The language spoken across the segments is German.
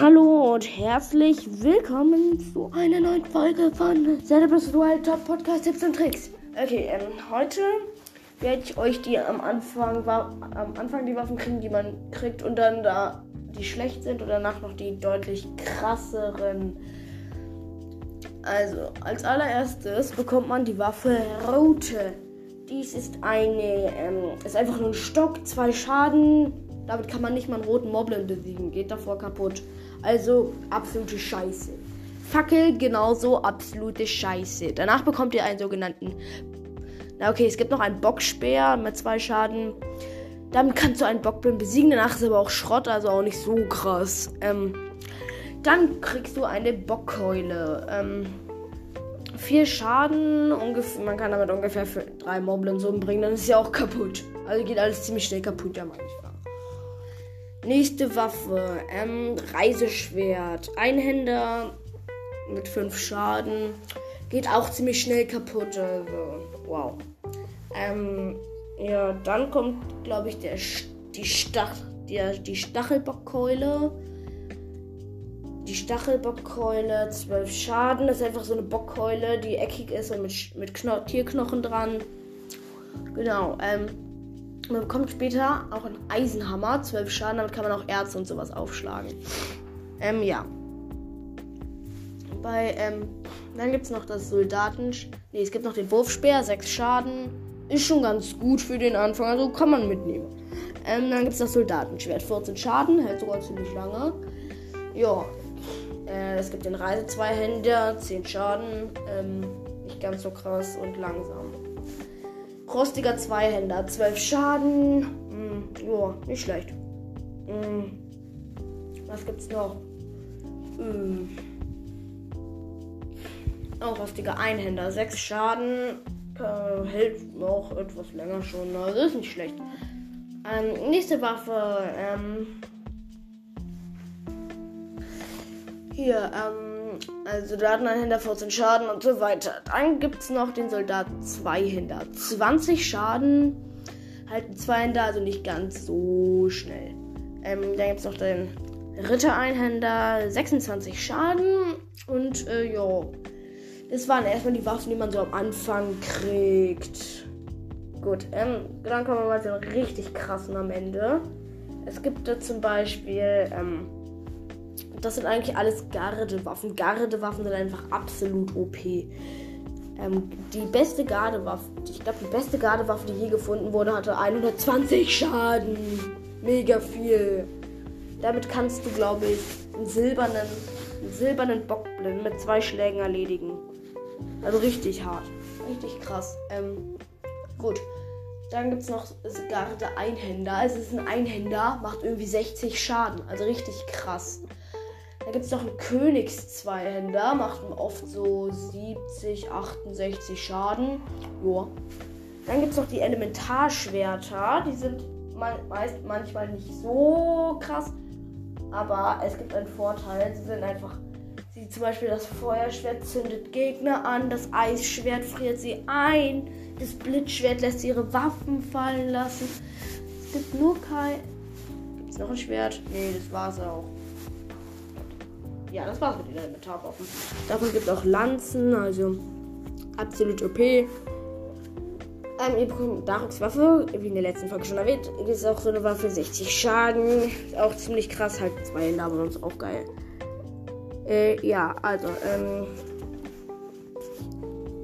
Hallo und herzlich willkommen zu einer neuen Folge von Celebrity Dual Top Podcast Tipps und Tricks. Okay, ähm, heute werde ich euch die am Anfang, am Anfang die Waffen kriegen, die man kriegt und dann da die schlecht sind und danach noch die deutlich krasseren. Also, als allererstes bekommt man die Waffe Rote. Dies ist eine, ähm, ist einfach nur ein Stock, zwei Schaden. Damit kann man nicht mal einen roten Moblin besiegen. Geht davor kaputt. Also absolute Scheiße. Fackel genauso absolute Scheiße. Danach bekommt ihr einen sogenannten. Na okay, es gibt noch einen Bockspeer mit zwei Schaden. Damit kannst du einen Bockblin besiegen. Danach ist aber auch Schrott, also auch nicht so krass. Ähm, dann kriegst du eine Bockkeule. Ähm, vier Schaden. Ungefähr, man kann damit ungefähr drei Moblins umbringen. Dann ist sie auch kaputt. Also geht alles ziemlich schnell kaputt, ja manchmal. Nächste Waffe. Ähm, Reiseschwert. Einhänder mit fünf Schaden. Geht auch ziemlich schnell kaputt. Also, wow. Ähm, ja, dann kommt, glaube ich, der, die, Stach, der, die Stachelbockkeule. Die Stachelbockkeule, 12 Schaden. Das ist einfach so eine Bockkeule, die eckig ist und mit, mit Kno Tierknochen dran. Genau. Ähm, man bekommt später auch einen Eisenhammer, 12 Schaden. Damit kann man auch Erze und sowas aufschlagen. Ähm, ja. Bei, ähm, dann gibt es noch das Soldaten. Ne, es gibt noch den Wurfspeer, 6 Schaden. Ist schon ganz gut für den Anfang, also kann man mitnehmen. Ähm, dann gibt es das Soldatenschwert, 14 Schaden, hält sogar ziemlich lange. Ja, äh, es gibt den Reise-Zweihänder, 10 Schaden, ähm, nicht ganz so krass und langsam. Rostiger Zweihänder, 12 Schaden, hm, ja, nicht schlecht. Hm, was gibt's noch? Hm. Oh, rostiger Einhänder, 6 Schaden, äh, hält auch etwas länger schon. Also ist nicht schlecht. Ähm, nächste Waffe. Ähm, hier, ähm, also Soldateneinhänder 14 Schaden und so weiter. Dann gibt es noch den Soldaten Zweihänder. 20 Schaden, halten Zweihänder, also nicht ganz so schnell. Ähm, dann gibt es noch den Ritter-Einhänder, 26 Schaden und äh, ja. Das waren erstmal die Waffen, die man so am Anfang kriegt. Gut, ähm, dann kommen wir mal zu den richtig krassen am Ende. Es gibt da zum Beispiel, ähm, das sind eigentlich alles Gardewaffen. Gardewaffen sind einfach absolut OP. Ähm, die beste Gardewaffe, ich glaube, die beste Gardewaffe, die je gefunden wurde, hatte 120 Schaden. Mega viel. Damit kannst du, glaube ich, einen silbernen, einen silbernen Bockblind mit zwei Schlägen erledigen. Also richtig hart. Richtig krass. Ähm, gut. Dann gibt es noch Garde Einhänder. Es ist ein Einhänder, macht irgendwie 60 Schaden. Also richtig krass. Dann gibt es noch einen Königs-Zweihänder, macht oft so 70, 68 Schaden. Joa. Dann gibt es noch die Elementarschwerter. Die sind meist manchmal nicht so krass. Aber es gibt einen Vorteil. Sie sind einfach wie zum Beispiel das Feuerschwert zündet Gegner an, das Eisschwert friert sie ein, das Blitzschwert lässt ihre Waffen fallen lassen. Es gibt nur kein. Gibt es noch ein Schwert? Nee, das war's auch. Ja, das war's mit den Elementarwaffen. Davon gibt es auch Lanzen, also absolut OP. Ähm, ihr bekommt Darux Waffe, wie in der letzten Folge schon erwähnt. Ist auch so eine Waffe, 60 Schaden. Auch ziemlich krass, halt zwei Hände, aber sonst auch geil. Äh, ja, also, ähm,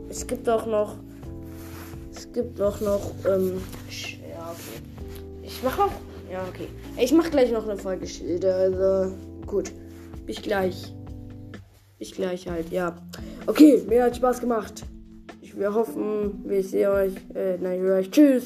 es gibt auch noch, es gibt auch noch, ähm, ja, okay. Ich mach auch, ja, okay. Ich mach gleich noch eine Folge Schilde, also, gut. Bis gleich. Bis gleich halt, ja. Okay, mir hat Spaß gemacht. Ich, wir hoffen, wir sehen euch, äh, nein, wir euch. Tschüss.